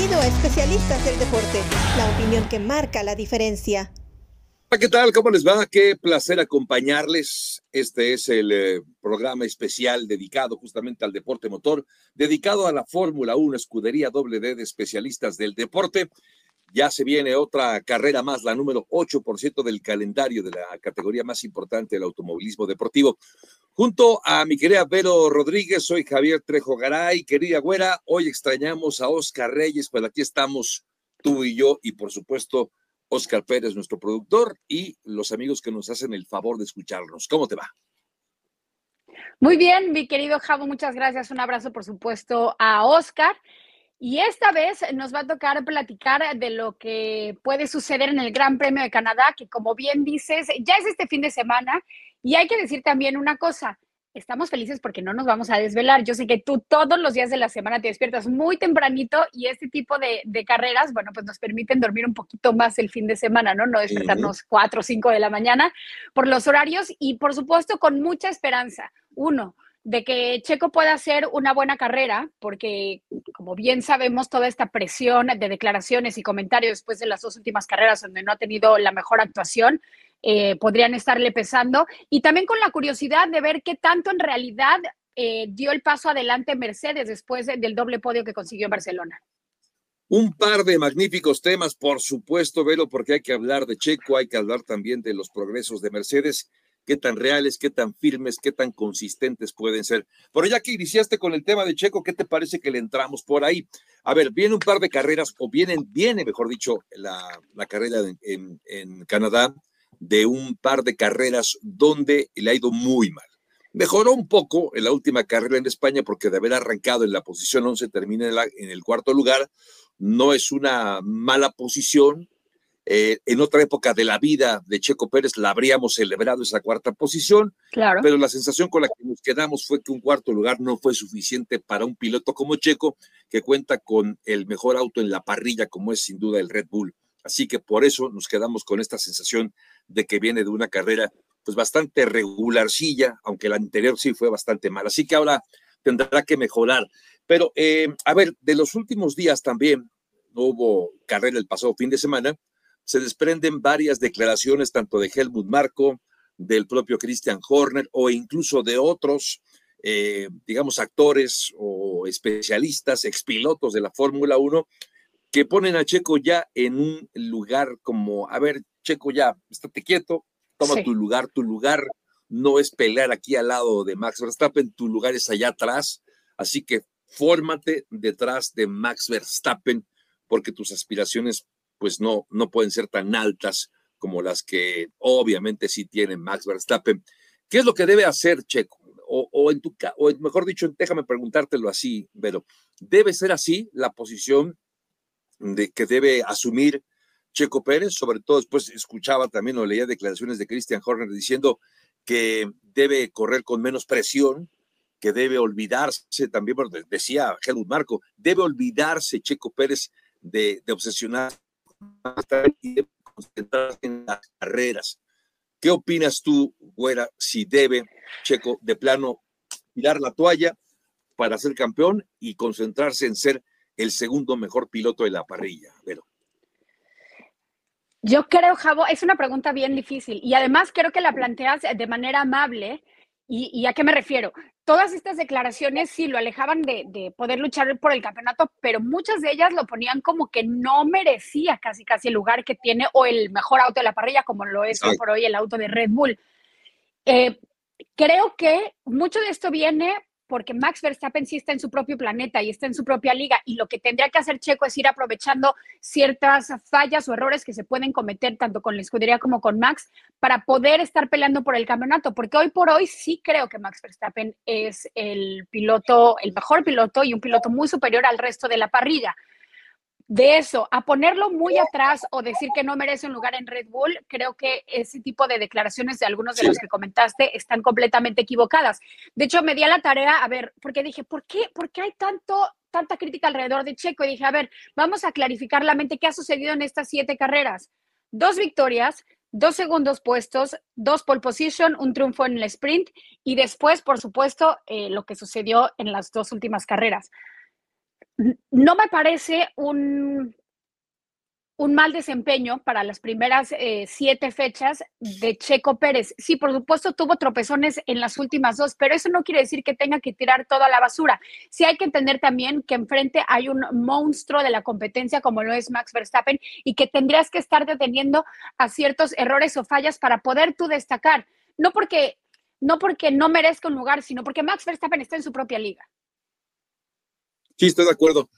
Bienvenido a Especialistas del Deporte, la opinión que marca la diferencia. ¿Qué tal? ¿Cómo les va? Qué placer acompañarles. Este es el eh, programa especial dedicado justamente al deporte motor, dedicado a la Fórmula 1, escudería doble D de especialistas del deporte. Ya se viene otra carrera más, la número 8% del calendario de la categoría más importante del automovilismo deportivo. Junto a mi querida Vero Rodríguez, soy Javier Trejo Garay. Querida Güera, hoy extrañamos a Oscar Reyes, pues aquí estamos tú y yo, y por supuesto, Oscar Pérez, nuestro productor, y los amigos que nos hacen el favor de escucharnos. ¿Cómo te va? Muy bien, mi querido Javo, muchas gracias. Un abrazo, por supuesto, a Oscar. Y esta vez nos va a tocar platicar de lo que puede suceder en el Gran Premio de Canadá, que como bien dices, ya es este fin de semana. Y hay que decir también una cosa, estamos felices porque no nos vamos a desvelar. Yo sé que tú todos los días de la semana te despiertas muy tempranito y este tipo de, carreras, bueno, pues nos permiten dormir un poquito más el fin de semana, ¿no? No despertarnos cuatro o cinco de la mañana por los horarios y por supuesto con mucha esperanza. Uno, de que Checo pueda hacer una buena carrera, porque como bien sabemos, toda esta presión de declaraciones y comentarios después de las dos últimas carreras donde no ha tenido la mejor actuación, eh, podrían estarle pesando. Y también con la curiosidad de ver qué tanto en realidad eh, dio el paso adelante Mercedes después del doble podio que consiguió en Barcelona. Un par de magníficos temas, por supuesto, Velo, porque hay que hablar de Checo, hay que hablar también de los progresos de Mercedes qué tan reales, qué tan firmes, qué tan consistentes pueden ser. Pero ya que iniciaste con el tema de Checo, ¿qué te parece que le entramos por ahí? A ver, viene un par de carreras, o vienen, viene, mejor dicho, la, carrera en, en Canadá, de un par de carreras donde le ha ido muy mal. Mejoró un poco en la última carrera en España porque de haber arrancado en la posición 11 termina en, el cuarto lugar. No es una mala posición, eh, en otra época de la vida de Checo Pérez la habríamos celebrado esa cuarta posición, claro. pero la sensación con la que nos quedamos fue que un cuarto lugar no fue suficiente para un piloto como Checo, que cuenta con el mejor auto en la parrilla, como es sin duda el Red Bull. Así que por eso nos quedamos con esta sensación de que viene de una carrera pues bastante regularcilla, aunque la anterior sí fue bastante mala. Así que ahora tendrá que mejorar. Pero, eh, a ver, de los últimos días también, no hubo carrera el pasado fin de semana, se desprenden varias declaraciones tanto de Helmut Marco, del propio Christian Horner o incluso de otros, eh, digamos, actores o especialistas, expilotos de la Fórmula 1, que ponen a Checo ya en un lugar como, a ver, Checo ya, estate quieto, toma tu lugar, tu lugar no es pelear aquí al lado de Max Verstappen, tu lugar es allá atrás, así que fórmate detrás de Max Verstappen porque tus aspiraciones pues no, no pueden ser tan altas como las que obviamente sí tiene Max Verstappen. ¿Qué es lo que debe hacer Checo? O, en tu o mejor dicho, déjame preguntártelo así, pero ¿debe ser así la posición de, que debe asumir Checo Pérez? Sobre todo después escuchaba también o leía declaraciones de Christian Horner diciendo que debe correr con menos presión, que debe olvidarse también, decía Helmut Marco, debe olvidarse Checo Pérez de, de obsesionar y concentrarse en las carreras. ¿Qué opinas tú, Güera, si debe Checo de plano tirar la toalla para ser campeón y concentrarse en ser el segundo mejor piloto de la parrilla? Pero. Yo creo, Javo, es una pregunta bien difícil y además creo que la planteas de manera amable. ¿Y, y a qué me refiero? Todas estas declaraciones sí lo alejaban de, poder luchar por el campeonato, pero muchas de ellas lo ponían como que no merecía casi casi el lugar que tiene o el mejor auto de la parrilla, como lo es hoy por hoy el auto de Red Bull. Eh, creo que mucho de esto viene porque Max Verstappen sí está en su propio planeta y está en su propia liga y lo que tendría que hacer Checo es ir aprovechando ciertas fallas o errores que se pueden cometer tanto con la escudería como con Max para poder estar peleando por el campeonato, porque hoy por hoy sí creo que Max Verstappen es el piloto, el mejor piloto y un piloto muy superior al resto de la parrilla de eso a ponerlo muy atrás o decir que no merece un lugar en Red Bull, creo que ese tipo de declaraciones de algunos de los que comentaste están completamente equivocadas. De hecho, me di a la tarea, a ver, porque dije, ¿por qué, ¿por qué hay tanto, tanta crítica alrededor de Checo? Y dije, a ver, vamos a clarificar la mente qué ha sucedido en estas siete carreras. Dos victorias, dos segundos puestos, dos pole position, un triunfo en el sprint y después, por supuesto, eh, lo que sucedió en las dos últimas carreras no me parece un, un mal desempeño para las primeras eh, siete fechas de Checo Pérez. Sí, por supuesto, tuvo tropezones en las últimas dos, pero eso no quiere decir que tenga que tirar toda la basura. Sí hay que entender también que enfrente hay un monstruo de la competencia como lo es Max Verstappen y que tendrías que estar deteniendo a ciertos errores o fallas para poder tú destacar. No porque no, porque no merezca un lugar, sino porque Max Verstappen está en su propia liga. Sí, estoy de acuerdo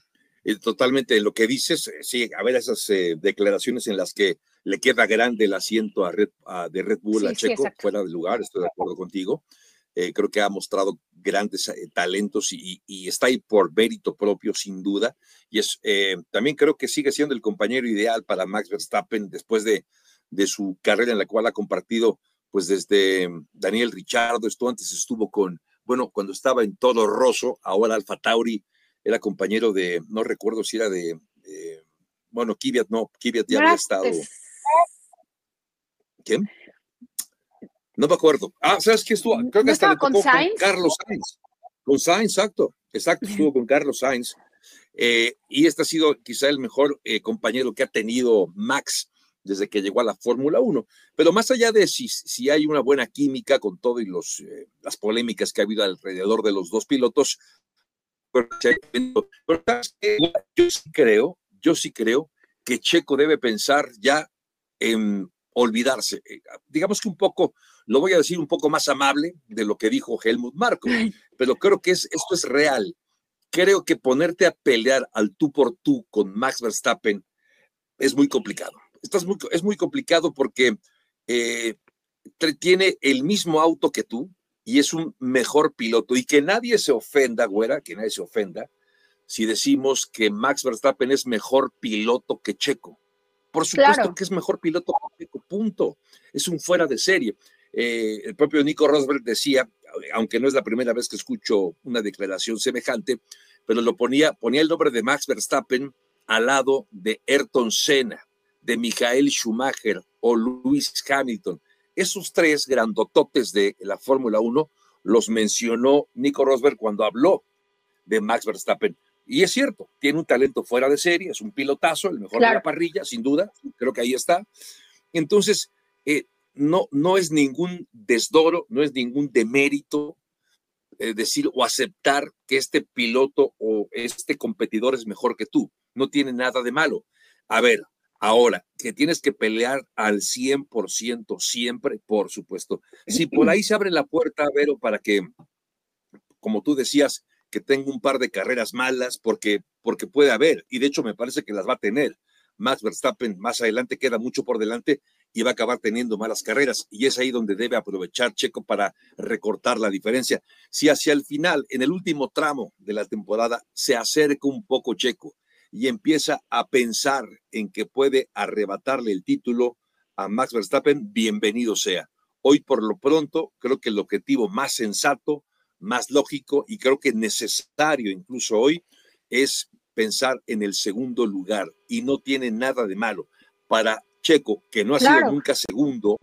totalmente lo que dices, eh, sí, a ver esas eh, declaraciones en las que le queda grande el asiento a Red, de Red Bull a Checo fuera de lugar, estoy de acuerdo contigo. Eh, creo que ha mostrado grandes talentos y, está ahí por mérito propio, sin duda. Y es también creo que sigue siendo el compañero ideal para Max Verstappen después de, de su carrera en la cual ha compartido, pues desde Daniel Richardo, esto antes estuvo con, bueno, cuando estaba en Todo Rosso, ahora Alfa Tauri, era compañero de, no recuerdo si era de, bueno, Kiviat no, Kiviat ya había estado. ¿Quién? No me acuerdo. Ah, ¿sabes qué estuvo? Creo que hasta le tocó con, Carlos Sainz. Con Sainz, exacto. Exacto, estuvo con Carlos Sainz. Eh, y este ha sido quizá el mejor eh, compañero que ha tenido Max desde que llegó a la Fórmula 1. Pero más allá de si, si hay una buena química con todo y los, eh, las polémicas que ha habido alrededor de los dos pilotos, pero yo sí creo, yo sí creo que Checo debe pensar ya en olvidarse. Eh, digamos que un poco, lo voy a decir un poco más amable de lo que dijo Helmut Marko, pero creo que es, esto es real. Creo que ponerte a pelear al tú por tú con Max Verstappen es muy complicado. Estás muy, es muy complicado porque eh, tiene el mismo auto que tú, y es un mejor piloto. Y que nadie se ofenda, güera, que nadie se ofenda, si decimos que Max Verstappen es mejor piloto que Checo. Por supuesto que es mejor piloto que Checo, punto. Es un fuera de serie. Eh, el propio Nico Rosberg decía, aunque no es la primera vez que escucho una declaración semejante, pero lo ponía, ponía el nombre de Max Verstappen al lado de Ayrton Senna, de Michael Schumacher o Lewis Hamilton. Esos tres grandototes de la Fórmula 1 los mencionó Nico Rosberg cuando habló de Max Verstappen. Y es cierto, tiene un talento fuera de serie, es un pilotazo, el mejor de la parrilla, sin duda, creo que ahí está. Entonces, eh, no, no es ningún desdoro, no es ningún demérito eh, decir o aceptar que este piloto o este competidor es mejor que tú. No tiene nada de malo. A ver, Ahora, que tienes que pelear al 100% siempre, por supuesto. Si por ahí se abre la puerta, Vero, para que, como tú decías, que tenga un par de carreras malas, porque, porque puede haber, y de hecho me parece que las va a tener. Max Verstappen más adelante queda mucho por delante y va a acabar teniendo malas carreras. Y es ahí donde debe aprovechar Checo para recortar la diferencia. Si hacia el final, en el último tramo de la temporada, se acerca un poco Checo y empieza a pensar en que puede arrebatarle el título a Max Verstappen, bienvenido sea. Hoy por lo pronto creo que el objetivo más sensato, más lógico y creo que necesario incluso hoy es pensar en el segundo lugar y no tiene nada de malo. Para Checo, que no ha sido nunca segundo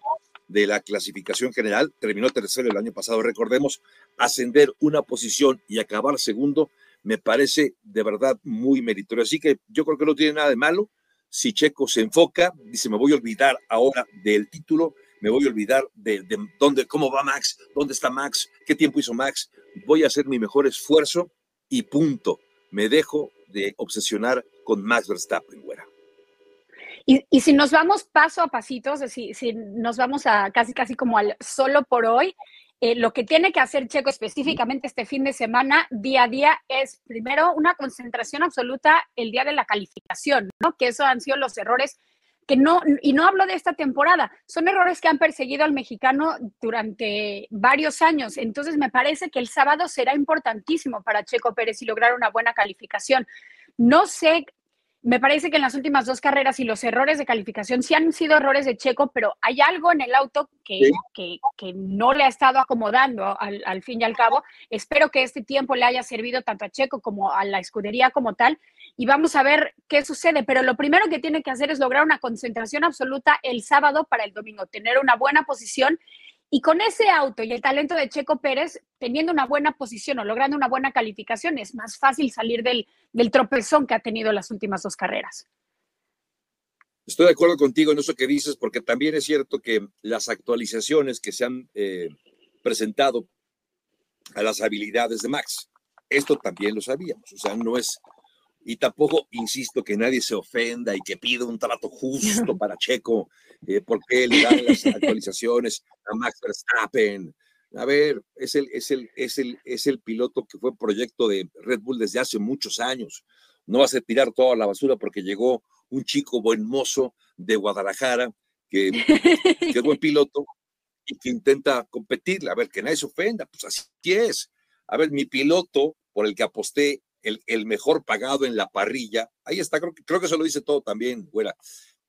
de la clasificación general, terminó tercero el año pasado, recordemos, ascender una posición y acabar segundo me parece de verdad muy meritorio. Así que yo creo que no tiene nada de malo. Si Checo se enfoca, dice, me voy a olvidar ahora del título, me voy a olvidar de, dónde, cómo va Max, dónde está Max, qué tiempo hizo Max, voy a hacer mi mejor esfuerzo y punto. Me dejo de obsesionar con Max Verstappen, güera. Y, y, si nos vamos paso a pasitos, si, si nos vamos a casi, casi como al solo por hoy, eh, lo que tiene que hacer Checo específicamente este fin de semana, día a día, es primero una concentración absoluta el día de la calificación, ¿no? Que eso han sido los errores que no, y no hablo de esta temporada, son errores que han perseguido al mexicano durante varios años. Entonces, me parece que el sábado será importantísimo para Checo Pérez y lograr una buena calificación. No sé me parece que en las últimas dos carreras y los errores de calificación sí han sido errores de Checo, pero hay algo en el auto que, que, no le ha estado acomodando al, al, fin y al cabo. Espero que este tiempo le haya servido tanto a Checo como a la escudería como tal y vamos a ver qué sucede. Pero lo primero que tiene que hacer es lograr una concentración absoluta el sábado para el domingo, tener una buena posición Y con ese auto y el talento de Checo Pérez, teniendo una buena posición o logrando una buena calificación, es más fácil salir del, del tropezón que ha tenido las últimas dos carreras. Estoy de acuerdo contigo en eso que dices, porque también es cierto que las actualizaciones que se han eh, presentado a las habilidades de Max, esto también lo sabíamos, o sea, no es, y tampoco insisto que nadie se ofenda y que pida un trato justo para Checo, eh, porque le dan las actualizaciones a Max Verstappen. A ver, es el, es, el, es, el, es el piloto que fue proyecto de Red Bull desde hace muchos años. No vas a tirar toda la basura porque llegó un chico buen mozo de Guadalajara, que, que es buen piloto y que intenta competir. A ver, que nadie se ofenda, pues así es. A ver, mi piloto por el que aposté el, el, mejor pagado en la parrilla. Ahí está, creo que, creo que eso lo dice todo también, güera.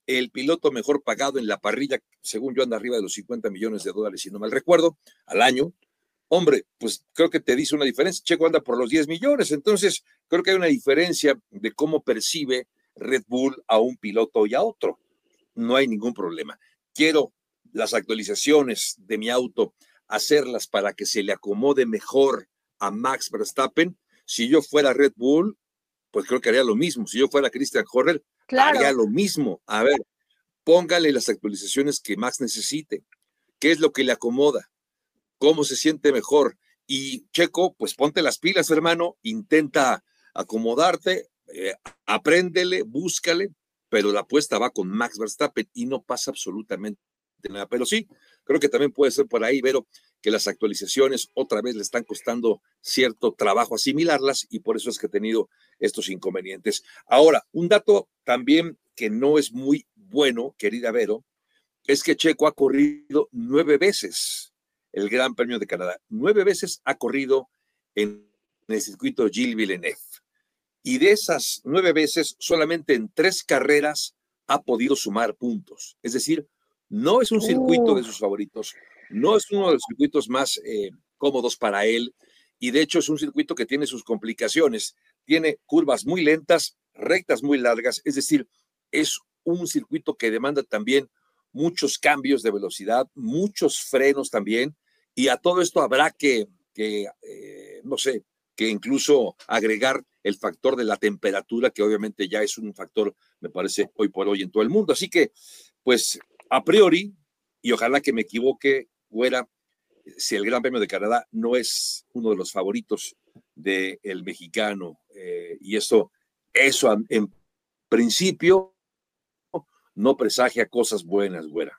El piloto mejor pagado en la parrilla, según yo, anda arriba de los 50 millones de dólares, si no mal recuerdo, al año. Hombre, pues creo que te dice una diferencia. Checo anda por los 10 millones. Entonces, creo que hay una diferencia de cómo percibe Red Bull a un piloto y a otro. No hay ningún problema. Quiero las actualizaciones de mi auto, hacerlas para que se le acomode mejor a Max Verstappen si yo fuera Red Bull, pues creo que haría lo mismo. Si yo fuera Christian Horner, haría lo mismo. A ver, póngale las actualizaciones que Max necesite. ¿Qué es lo que le acomoda? ¿Cómo se siente mejor? Y Checo, pues ponte las pilas, hermano, intenta acomodarte, eh, apréndele, búscale, pero la apuesta va con Max Verstappen y no pasa absolutamente nada. Pero sí, creo que también puede ser por ahí, Vero, que las actualizaciones otra vez le están costando cierto trabajo asimilarlas y por eso es que ha tenido estos inconvenientes. Ahora, un dato también que no es muy bueno, querida Vero, es que Checo ha corrido nueve veces el Gran Premio de Canadá. Nueve veces ha corrido en el circuito Gilles Villeneuve. Y de esas nueve veces, solamente en tres carreras ha podido sumar puntos. Es decir, no es un circuito de sus favoritos, no es uno de los circuitos más eh, cómodos para él y de hecho es un circuito que tiene sus complicaciones. Tiene curvas muy lentas, rectas muy largas, es decir, es un circuito que demanda también muchos cambios de velocidad, muchos frenos también, y a todo esto habrá que, que eh, no sé, que incluso agregar el factor de la temperatura, que obviamente ya es un factor, me parece, hoy por hoy en todo el mundo. Así que, pues, a priori, y ojalá que me equivoque, Güera, si el Gran Premio de Canadá no es uno de los favoritos del mexicano. Eh, y eso, eso en principio no presagia cosas buenas, Güera.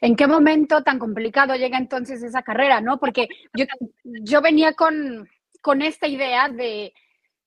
¿En qué momento tan complicado llega entonces esa carrera, no? Porque yo, yo venía con, con esta idea de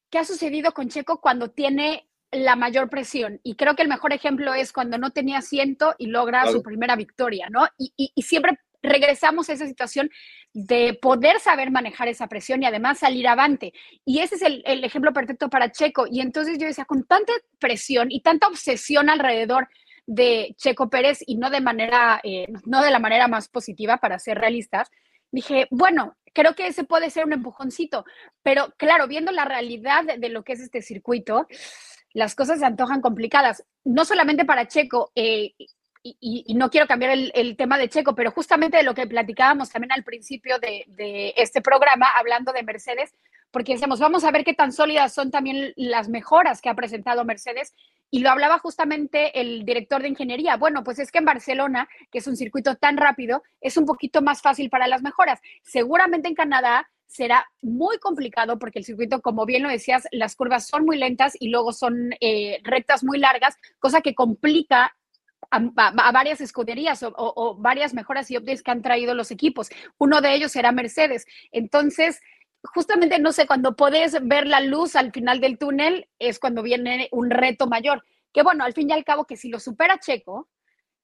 qué ha sucedido con Checo cuando tiene la mayor presión. Y creo que el mejor ejemplo es cuando no tenía asiento y logra su primera victoria, ¿no? Y, y, siempre regresamos a esa situación de poder saber manejar esa presión y además salir avante. Y ese es el, el, ejemplo perfecto para Checo. Y entonces yo decía, con tanta presión y tanta obsesión alrededor de Checo Pérez y no de manera, eh, no de la manera más positiva para ser realistas, dije, bueno, creo que ese puede ser un empujoncito, pero claro, viendo la realidad de, de lo que es este circuito, las cosas se antojan complicadas, no solamente para Checo, eh, y, no quiero cambiar el, el, tema de Checo, pero justamente de lo que platicábamos también al principio de, de, este programa, hablando de Mercedes, porque decíamos, vamos a ver qué tan sólidas son también las mejoras que ha presentado Mercedes. Y lo hablaba justamente el director de ingeniería. Bueno, pues es que en Barcelona, que es un circuito tan rápido, es un poquito más fácil para las mejoras. Seguramente en Canadá será muy complicado porque el circuito, como bien lo decías, las curvas son muy lentas y luego son eh, rectas muy largas, cosa que complica a, varias escuderías o, o, varias mejoras y updates que han traído los equipos. Uno de ellos será Mercedes. Entonces, justamente, no sé, cuando puedes ver la luz al final del túnel es cuando viene un reto mayor. Que bueno, al fin y al cabo, que si lo supera Checo,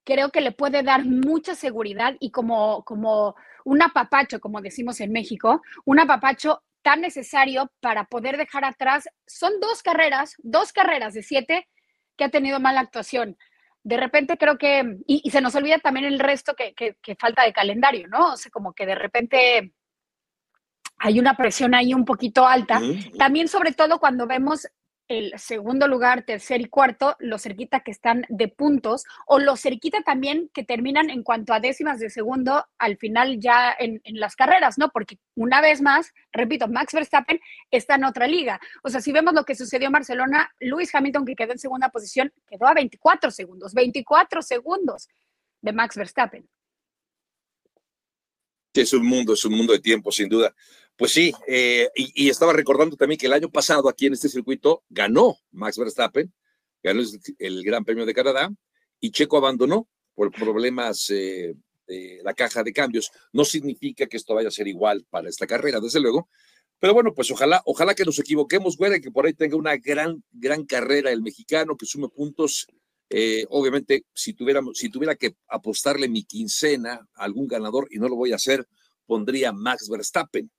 creo que le puede dar mucha seguridad y como, como un apapacho, como decimos en México, un apapacho tan necesario para poder dejar atrás, son dos carreras, dos carreras de siete que ha tenido mala actuación. De repente creo que, y, y se nos olvida también el resto que, que, que, falta de calendario, ¿no? O sea, como que de repente hay una presión ahí un poquito alta. También sobre todo cuando vemos el segundo lugar, tercer y cuarto, lo cerquita que están de puntos, o lo cerquita también que terminan en cuanto a décimas de segundo al final ya en, las carreras, ¿no? Porque una vez más, repito, Max Verstappen está en otra liga. O sea, si vemos lo que sucedió en Barcelona, Lewis Hamilton, que quedó en segunda posición, quedó a 24 segundos, 24 segundos de Max Verstappen. es un mundo, es un mundo de tiempo, sin duda. Pues sí, eh, y, estaba recordando también que el año pasado aquí en este circuito ganó Max Verstappen, ganó el, Gran Premio de Canadá y Checo abandonó por problemas eh, de la caja de cambios. No significa que esto vaya a ser igual para esta carrera, desde luego. Pero bueno, pues ojalá, ojalá que nos equivoquemos, güey, que por ahí tenga una gran, gran carrera el mexicano, que sume puntos. Eh, obviamente, si, tuviéramos, si tuviera que apostarle mi quincena a algún ganador, y no lo voy a hacer, pondría Max Verstappen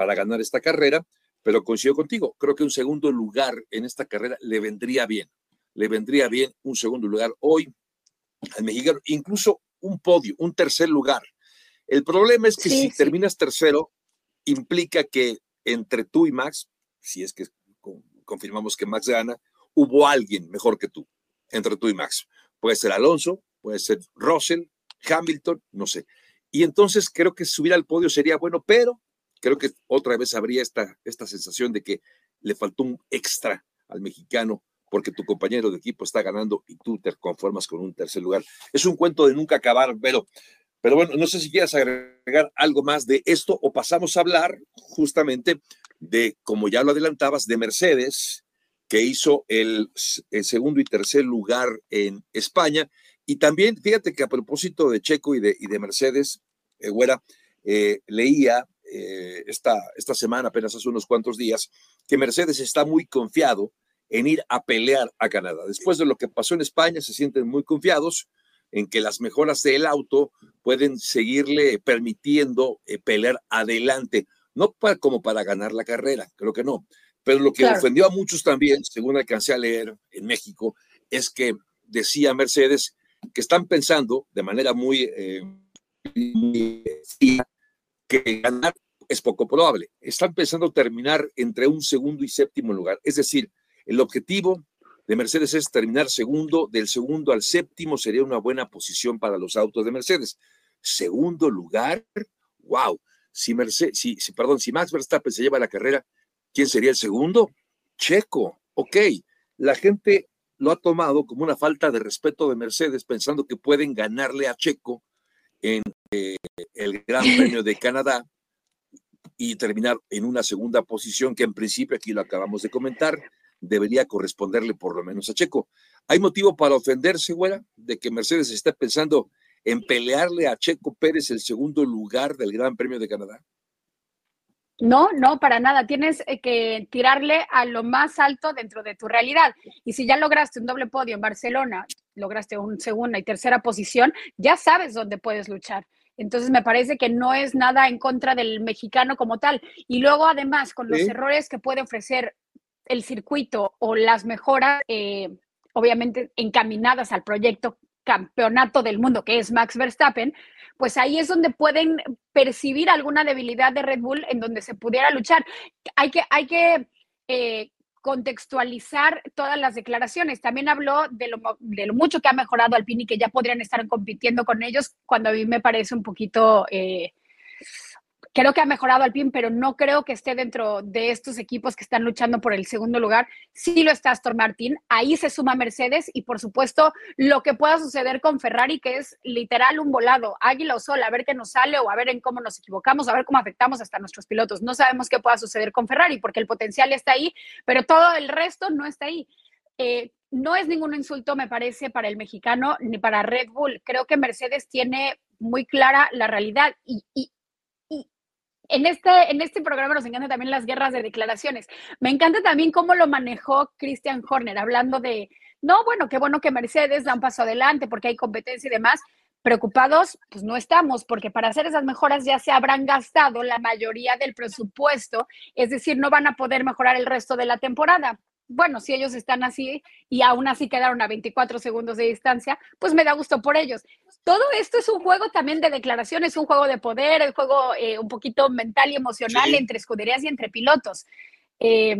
para ganar esta carrera, pero coincido contigo, creo que un segundo lugar en esta carrera le vendría bien, le vendría bien un segundo lugar hoy al mexicano, incluso un podio, un tercer lugar. El problema es que si terminas tercero, implica que entre tú y Max, si es que confirmamos que Max gana, hubo alguien mejor que tú, entre tú y Max. Puede ser Alonso, puede ser Russell, Hamilton, no sé. Y entonces creo que subir al podio sería bueno, pero creo que otra vez habría esta, esta sensación de que le faltó un extra al mexicano porque tu compañero de equipo está ganando y tú te conformas con un tercer lugar. Es un cuento de nunca acabar, pero, pero bueno, no sé si quieras agregar algo más de esto o pasamos a hablar justamente de, como ya lo adelantabas, de Mercedes, que hizo el, segundo y tercer lugar en España. Y también, fíjate que a propósito de Checo y de, y de Mercedes, eh, Güera, eh, leía eh, esta, esta semana, apenas hace unos cuantos días, que Mercedes está muy confiado en ir a pelear a Canadá. Después de lo que pasó en España, se sienten muy confiados en que las mejoras del auto pueden seguirle permitiendo eh, pelear adelante, no como para ganar la carrera, creo que no, pero lo que ofendió a muchos también, según alcancé a leer en México, es que decía Mercedes que están pensando de manera muy, eh, muy que ganar es poco probable. Están pensando terminar entre un segundo y séptimo lugar. Es decir, el objetivo de Mercedes es terminar segundo, del segundo al séptimo sería una buena posición para los autos de Mercedes. Segundo lugar, wow. Si, Mercedes, si, si, perdón, si Max Verstappen se lleva la carrera, ¿quién sería el segundo? Checo. Ok, la gente lo ha tomado como una falta de respeto de Mercedes, pensando que pueden ganarle a Checo en eh, el Gran Premio de Canadá y terminar en una segunda posición que en principio, aquí lo acabamos de comentar, debería corresponderle por lo menos a Checo. ¿Hay motivo para ofenderse, güera, de que Mercedes esté pensando en pelearle a Checo Pérez el segundo lugar del Gran Premio de Canadá? No, no, para nada. Tienes eh, que tirarle a lo más alto dentro de tu realidad. Y si ya lograste un doble podio en Barcelona, lograste una segunda y tercera posición, ya sabes dónde puedes luchar. Entonces me parece que no es nada en contra del mexicano como tal. Y luego además con los errores que puede ofrecer el circuito o las mejoras, eh, obviamente encaminadas al proyecto campeonato del mundo que es Max Verstappen, pues ahí es donde pueden percibir alguna debilidad de Red Bull en donde se pudiera luchar. Hay que, hay que eh, contextualizar todas las declaraciones. También habló de lo, de lo, mucho que ha mejorado Alpine y que ya podrían estar compitiendo con ellos, cuando a mí me parece un poquito eh, creo que ha mejorado al PIN, pero no creo que esté dentro de estos equipos que están luchando por el segundo lugar. Sí lo está Aston Martin, ahí se suma Mercedes y por supuesto lo que pueda suceder con Ferrari, que es literal un volado, águila o sol, a ver qué nos sale o a ver en cómo nos equivocamos, a ver cómo afectamos hasta nuestros pilotos. No sabemos qué pueda suceder con Ferrari porque el potencial está ahí, pero todo el resto no está ahí. Eh, no es ningún insulto, me parece, para el mexicano ni para Red Bull. Creo que Mercedes tiene muy clara la realidad y, en este, en este programa nos encantan también las guerras de declaraciones. Me encanta también cómo lo manejó Christian Horner, hablando de, no, bueno, qué bueno que Mercedes da un paso adelante porque hay competencia y demás. Preocupados, pues no estamos, porque para hacer esas mejoras ya se habrán gastado la mayoría del presupuesto, es decir, no van a poder mejorar el resto de la temporada bueno, si ellos están así y aún así quedaron a 24 segundos de distancia, pues me da gusto por ellos. Todo esto es un juego también de declaraciones, un juego de poder, un juego eh, un poquito mental y emocional entre escuderías y entre pilotos. Eh,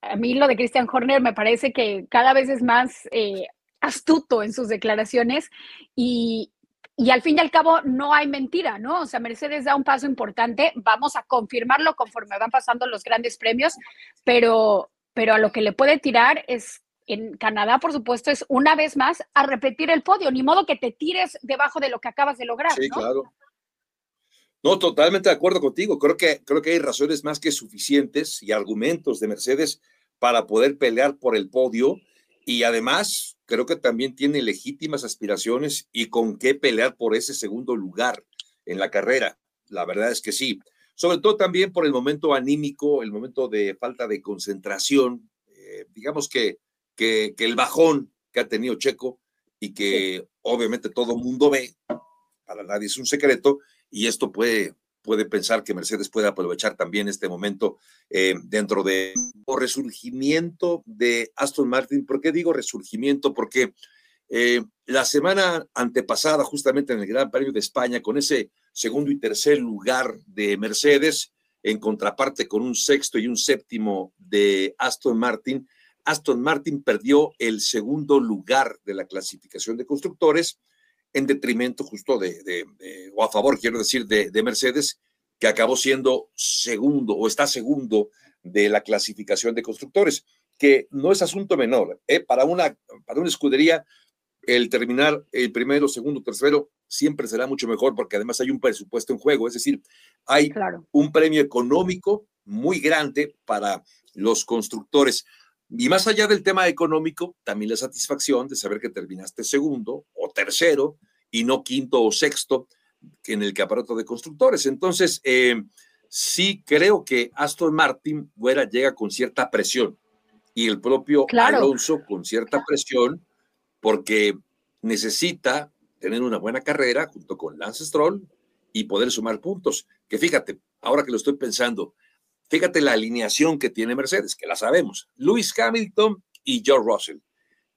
a mí lo de Christian Horner me parece que cada vez es más eh, astuto en sus declaraciones y, y al fin y al cabo no hay mentira, ¿no? O sea, Mercedes da un paso importante, vamos a confirmarlo conforme van pasando los grandes premios, pero, pero a lo que le puede tirar es en Canadá, por supuesto, es una vez más a repetir el podio, ni modo que te tires debajo de lo que acabas de lograr. Sí, claro. No, totalmente de acuerdo contigo. Creo que, creo que hay razones más que suficientes y argumentos de Mercedes para poder pelear por el podio y además creo que también tiene legítimas aspiraciones y con qué pelear por ese segundo lugar en la carrera. La verdad es que sí. Sobre todo también por el momento anímico, el momento de falta de concentración. Eh, digamos que, que, el bajón que ha tenido Checo y que obviamente todo el mundo ve, para nadie es un secreto, y esto puede, puede pensar que Mercedes puede aprovechar también este momento eh, dentro de resurgimiento de Aston Martin. ¿Por qué digo resurgimiento? Porque eh, la semana antepasada, justamente en el Gran Premio de España, con ese segundo y tercer lugar de Mercedes, en contraparte con un sexto y un séptimo de Aston Martin, Aston Martin perdió el segundo lugar de la clasificación de constructores en detrimento justo de, o a favor, quiero decir, de, Mercedes, que acabó siendo segundo o está segundo de la clasificación de constructores, que no es asunto menor. ¿eh? Para, una, para una escudería, el terminar el primero, segundo, tercero, siempre será mucho mejor porque además hay un presupuesto en juego, es decir, hay un premio económico muy grande para los constructores. Y más allá del tema económico, también la satisfacción de saber que terminaste segundo o tercero y no quinto o sexto en el aparato de constructores. Entonces, eh, sí creo que Aston Martin llega con cierta presión y el propio Alonso con cierta presión porque necesita tener una buena carrera junto con Lance Stroll y poder sumar puntos. Que fíjate, ahora que lo estoy pensando, Fíjate la alineación que tiene Mercedes, que la sabemos. Lewis Hamilton y George Russell.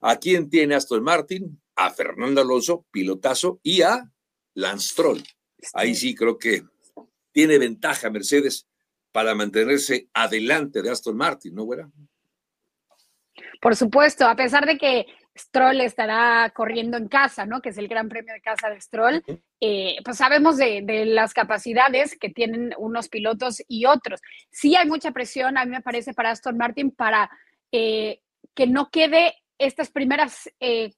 ¿A quién tiene Aston Martin? A Fernando Alonso, pilotazo, y a Lance Stroll. Ahí sí creo que tiene ventaja Mercedes para mantenerse adelante de Aston Martin, ¿no, güera? Por supuesto, a pesar de que Stroll estará corriendo en casa, ¿no? Que es el gran premio de casa de Stroll. Eh, pues sabemos de, las capacidades que tienen unos pilotos y otros. Sí hay mucha presión, a mí me parece, para Aston Martin para eh, que no quede estas primeras, eh,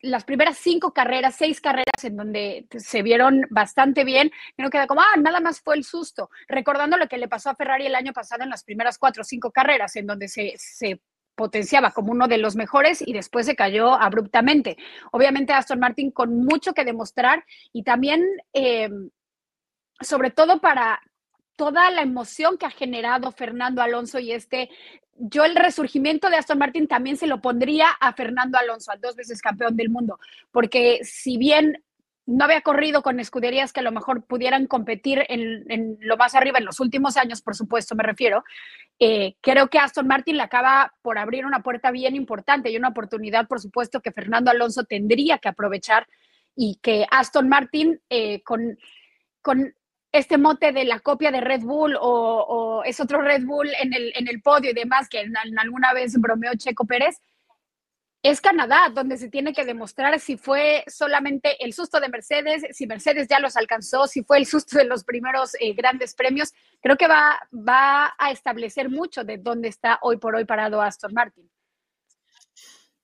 las primeras cinco carreras, seis carreras en donde se vieron bastante bien, que no queda como, ah, nada más fue el susto, recordando lo que le pasó a Ferrari el año pasado en las primeras cuatro o cinco carreras, en donde se, se potenciaba como uno de los mejores y después se cayó abruptamente. Obviamente Aston Martin con mucho que demostrar y también, eh, sobre todo para toda la emoción que ha generado Fernando Alonso y este, yo el resurgimiento de Aston Martin también se lo pondría a Fernando Alonso, al dos veces campeón del mundo, porque si bien no había corrido con escuderías que a lo mejor pudieran competir en, lo más arriba en los últimos años, por supuesto, me refiero. Eh, creo que Aston Martin le acaba por abrir una puerta bien importante y una oportunidad, por supuesto, que Fernando Alonso tendría que aprovechar y que Aston Martin eh, con, con este mote de la copia de Red Bull o, es otro Red Bull en el, en el podio y demás, que alguna vez bromeó Checo Pérez, es Canadá, donde se tiene que demostrar si fue solamente el susto de Mercedes, si Mercedes ya los alcanzó, si fue el susto de los primeros eh, grandes premios. Creo que va, va a establecer mucho de dónde está hoy por hoy parado Aston Martin.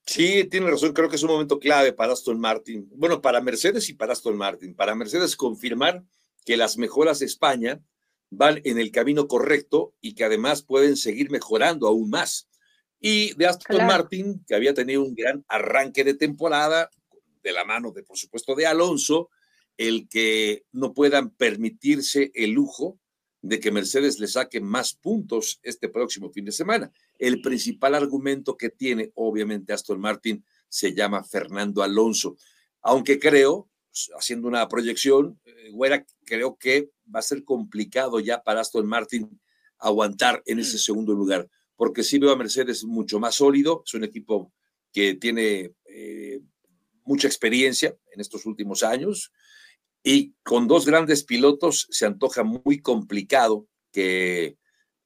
Sí, tiene razón, creo que es un momento clave para Aston Martin. Bueno, para Mercedes y para Aston Martin. Para Mercedes confirmar que las mejoras de España van en el camino correcto y que además pueden seguir mejorando aún más y de Aston Martin, que había tenido un gran arranque de temporada, de la mano de, por supuesto, de Alonso, el que no puedan permitirse el lujo de que Mercedes le saque más puntos este próximo fin de semana. El principal argumento que tiene, obviamente, Aston Martin se llama Fernando Alonso, aunque creo, pues, haciendo una proyección, eh, güera, creo que va a ser complicado ya para Aston Martin aguantar en ese segundo lugar porque sí veo a Mercedes mucho más sólido, es un equipo que tiene eh, mucha experiencia en estos últimos años y con dos grandes pilotos se antoja muy complicado que,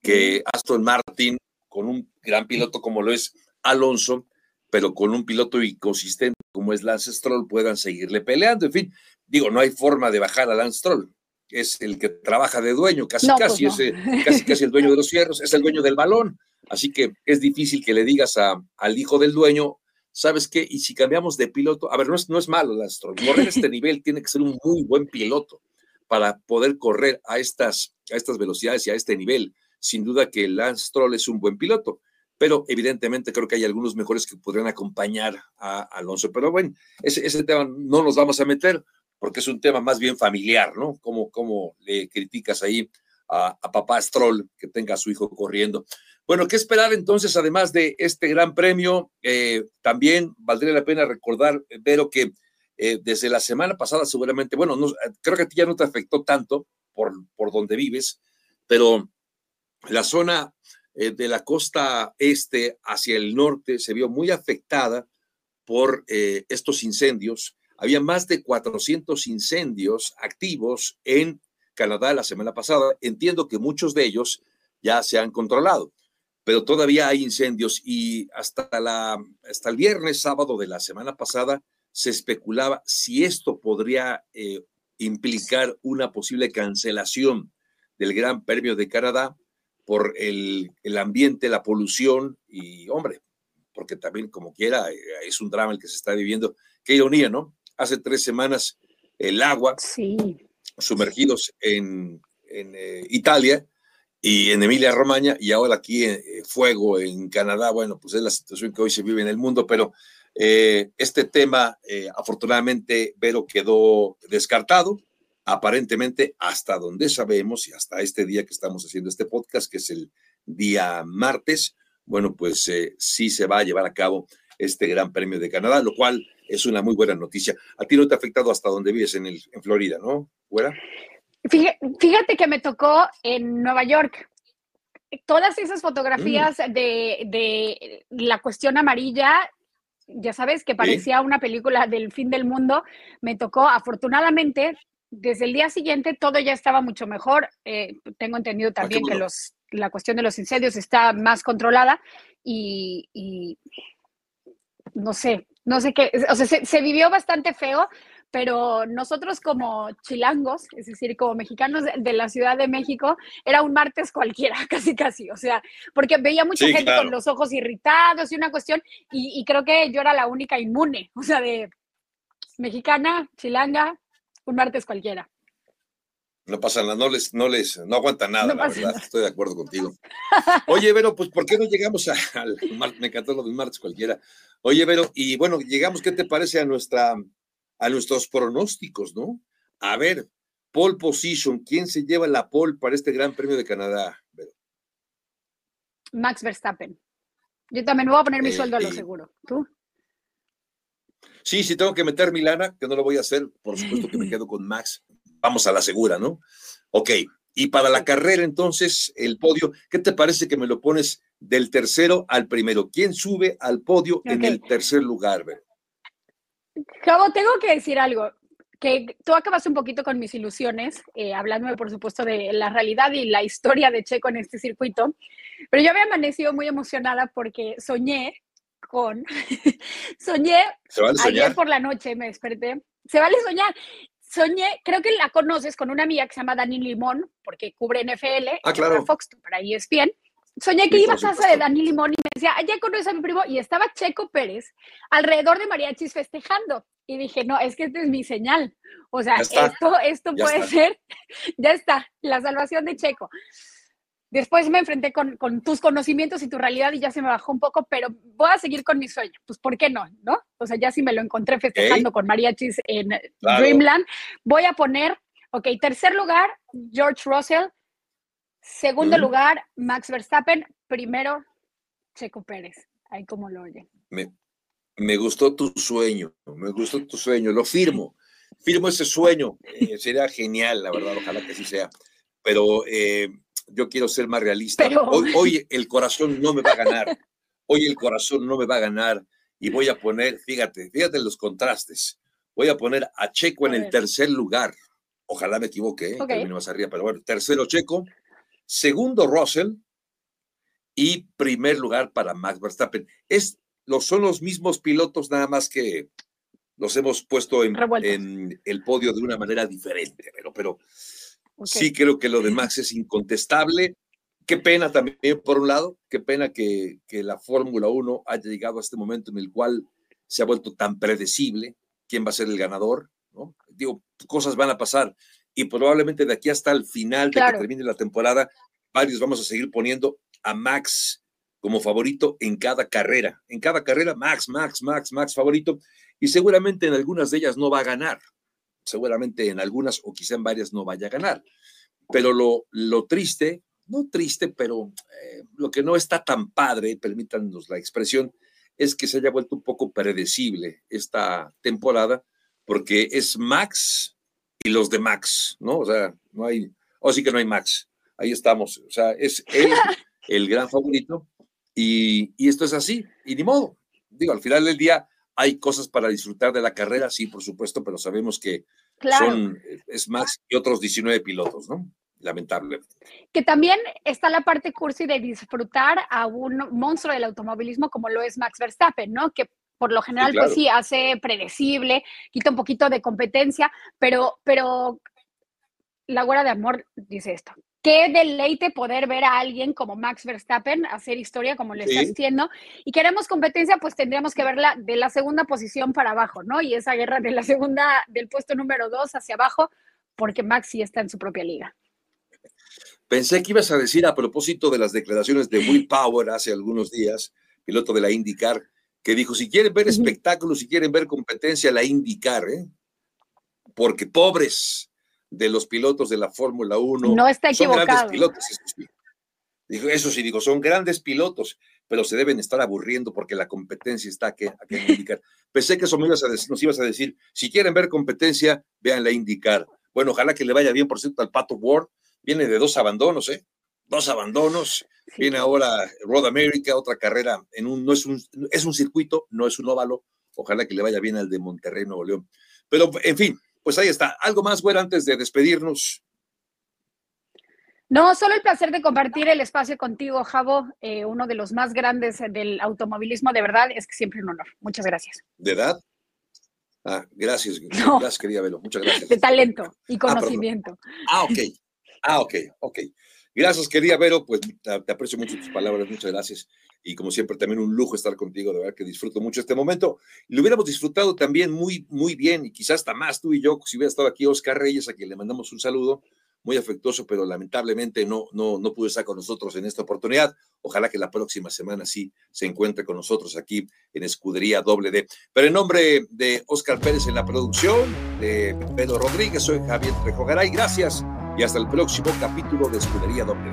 que Aston Martin con un gran piloto como lo es Alonso, pero con un piloto inconsistente como es Lance Stroll, puedan seguirle peleando. En fin, digo, no hay forma de bajar a Lance Stroll. Es el que trabaja de dueño, casi pues casi, es, casi casi el dueño de los fierros, es el dueño del balón. Así que es difícil que le digas a, al hijo del dueño, ¿sabes qué? Y si cambiamos de piloto, a ver, no es, no es malo Lance Stroll, correr a este nivel tiene que ser un muy buen piloto para poder correr a estas, a estas velocidades y a este nivel. Sin duda que Lance Stroll es un buen piloto pero evidentemente creo que hay algunos mejores que podrían acompañar a Alonso. Pero bueno, ese, ese tema no nos vamos a meter porque es un tema más bien familiar, ¿no? ¿Cómo, cómo le criticas ahí a, papá Stroll que tenga a su hijo corriendo? Bueno, ¿qué esperar entonces, además de este gran premio? Eh, también valdría la pena recordar, Vero, que eh, desde la semana pasada seguramente, bueno, no, creo que a ti ya no te afectó tanto por, por donde vives, pero la zona eh, de la costa este hacia el norte se vio muy afectada por estos incendios. Había más de 400 incendios activos en Canadá la semana pasada. Entiendo que muchos de ellos ya se han controlado, pero todavía hay incendios y hasta, la, el viernes, sábado de la semana pasada, se especulaba si esto podría eh, implicar una posible cancelación del Gran Premio de Canadá por el, ambiente, la polución y, hombre, porque también como quiera eh, es un drama el que se está viviendo. Qué ironía, ¿no? Hace tres semanas el agua, sumergidos en, eh, Italia y en Emilia Romagna y ahora aquí eh, fuego en Canadá. Bueno, pues es la situación que hoy se vive en el mundo, pero este tema afortunadamente, Vero, quedó descartado aparentemente hasta donde sabemos y hasta este día que estamos haciendo este podcast, que es el día martes, bueno, pues eh, sí se va a llevar a cabo este Gran Premio de Canadá, lo cual es una muy buena noticia. A ti no te ha afectado hasta donde vives en, el, en Florida, ¿no? ¿Fuera? Fíjate que me tocó en Nueva York. Todas esas fotografías mm. de, de, la cuestión amarilla, ya sabes, que parecía una película del fin del mundo, me tocó afortunadamente desde el día siguiente todo ya estaba mucho mejor. Eh, tengo entendido ah, también que los, la cuestión de los incendios está más controlada y, no sé, no sé qué, o sea, se, vivió bastante feo, pero nosotros como chilangos, es decir, como mexicanos de, la Ciudad de México, era un martes cualquiera, casi casi, o sea, porque veía mucha gente con los ojos irritados y una cuestión, y, y creo que yo era la única inmune, o sea, de mexicana, chilanga, un martes cualquiera. No pasa nada, no les, no les, no aguanta nada, la verdad, estoy de acuerdo contigo. Oye, Vero, pues ¿por qué no llegamos al me encantó lo del martes cualquiera. Oye, Vero, y bueno, llegamos, ¿qué te parece a nuestra, a nuestros pronósticos, no? A ver, pole position, ¿quién se lleva la pole para este Gran Premio de Canadá, Vero? Max Verstappen. Yo también me voy a poner mi eh, sueldo a lo seguro. ¿Tú? Sí, sí tengo que meter mi lana, que no lo voy a hacer, por supuesto que me quedo con Max. Vamos a la segura, ¿no? Ok, y para la carrera entonces, el podio, ¿qué te parece que me lo pones del tercero al primero? ¿Quién sube al podio en el tercer lugar? Cabo, tengo que decir algo, que tú acabas un poquito con mis ilusiones, eh, hablándome por supuesto de la realidad y la historia de Checo en este circuito, pero yo había amanecido muy emocionada porque soñé con, soñé ayer por la noche, me desperté, se vale soñar. Soñé, creo que la conoces con una amiga que se llama Dani Limón, porque cubre NFL, ah, claro. Fox, para ESPN. Soñé que iba a casa de Dani Limón y me decía, ya conoces a mi primo, y estaba Checo Pérez alrededor de mariachis festejando. Y dije, no, es que esta es mi señal. O sea, esto, esto puede ser, ya está, la salvación de Checo. Después me enfrenté con, tus conocimientos y tu realidad y ya se me bajó un poco, pero voy a seguir con mi sueño. Pues, ¿por qué no? ¿No? O sea, ya si me lo encontré festejando con mariachis en Dreamland, voy a poner, ok, tercer lugar, George Russell. Segundo lugar, Max Verstappen. Primero, Checo Pérez. Ahí como lo oyen. Me, me gustó tu sueño, me gustó tu sueño, lo firmo. Firmo ese sueño. Eh, sería genial, la verdad, ojalá que así sea. Pero... Eh, yo quiero ser más realista. Hoy, el corazón no me va a ganar. Hoy el corazón no me va a ganar y voy a poner, fíjate, fíjate los contrastes. Voy a poner a Checo en el tercer lugar. Ojalá me equivoque, ¿eh? más arriba, pero bueno, tercero Checo, segundo Russell y primer lugar para Max Verstappen. Es, los, son los mismos pilotos, nada más que los hemos puesto en, en el podio de una manera diferente, pero, pero sí creo que lo de Max es incontestable. Qué pena también, por un lado, qué pena que, que la Fórmula 1 haya llegado a este momento en el cual se ha vuelto tan predecible quién va a ser el ganador, ¿no? Digo, cosas van a pasar y probablemente de aquí hasta el final de que termine la temporada, varios vamos a seguir poniendo a Max como favorito en cada carrera. En cada carrera, Max, Max, Max, Max favorito. Y seguramente en algunas de ellas no va a ganar. Seguramente en algunas o quizá en varias no vaya a ganar. Pero lo, lo triste, no triste, pero eh, lo que no está tan padre, permítanos la expresión, es que se haya vuelto un poco predecible esta temporada, porque es Max y los de Max, ¿no? O sea, no hay, o sí que no hay Max. Ahí estamos. O sea, es él el gran favorito y, y esto es así, y ni modo. Digo, al final del día hay cosas para disfrutar de la carrera, sí, por supuesto, pero sabemos que son, es Max y otros 19 pilotos, ¿no? lamentable. Que también está la parte cursi de disfrutar a un monstruo del automovilismo como lo es Max Verstappen, ¿no? Que por lo general, pues sí, hace predecible, quita un poquito de competencia, pero, pero la guarda de amor dice esto. Qué deleite poder ver a alguien como Max Verstappen hacer historia como lo está haciendo. Y queremos competencia, pues tendríamos que verla de la segunda posición para abajo, ¿no? Y esa guerra de la segunda, del puesto número dos hacia abajo, porque Max sí está en su propia liga. Pensé que ibas a decir a propósito de las declaraciones de Will Power hace algunos días, piloto de la IndyCar, que dijo, si quieren ver espectáculos, si quieren ver competencia, la IndyCar, ¿eh? porque pobres de los pilotos de la Fórmula 1. No está equivocado. Son grandes pilotos, eso sí. Dijo, eso sí, digo, son grandes pilotos, pero se deben estar aburriendo porque la competencia está aquí, aquí en IndyCar. Pensé que eso me ibas a decir, nos ibas a decir, si quieren ver competencia, vean la IndyCar. Bueno, ojalá que le vaya bien, por cierto, al Pato Ward, viene de dos abandonos, ¿eh? Dos abandonos. Viene ahora Road America, otra carrera en un, no es un, es un circuito, no es un óvalo. Ojalá que le vaya bien al de Monterrey, Nuevo León. Pero, en fin, pues ahí está. ¿Algo más, bueno, antes de despedirnos? No, solo el placer de compartir el espacio contigo, Javo, eh, uno de los más grandes del automovilismo, de verdad, es que siempre un honor. Muchas gracias. ¿De edad? Ah, gracias, gracias, querida Velo, muchas gracias. De talento y ah, conocimiento. ah ok. Ah, ok, ok. Gracias, querida Vero, pues te, aprecio mucho tus palabras, muchas gracias. Y como siempre, también un lujo estar contigo, de verdad que disfruto mucho este momento. Lo hubiéramos disfrutado también muy, muy bien, y quizás hasta más tú y yo, si hubiera estado aquí Oscar Reyes, a quien le mandamos un saludo muy afectuoso, pero lamentablemente no, no, no pudo estar con nosotros en esta oportunidad. Ojalá que la próxima semana sí se encuentre con nosotros aquí en Escudería Doble D. Pero en nombre de Oscar Pérez en la producción, de Pedro Rodríguez, soy Javier Trejogaray. Gracias y hasta el próximo capítulo de Escudería Doble.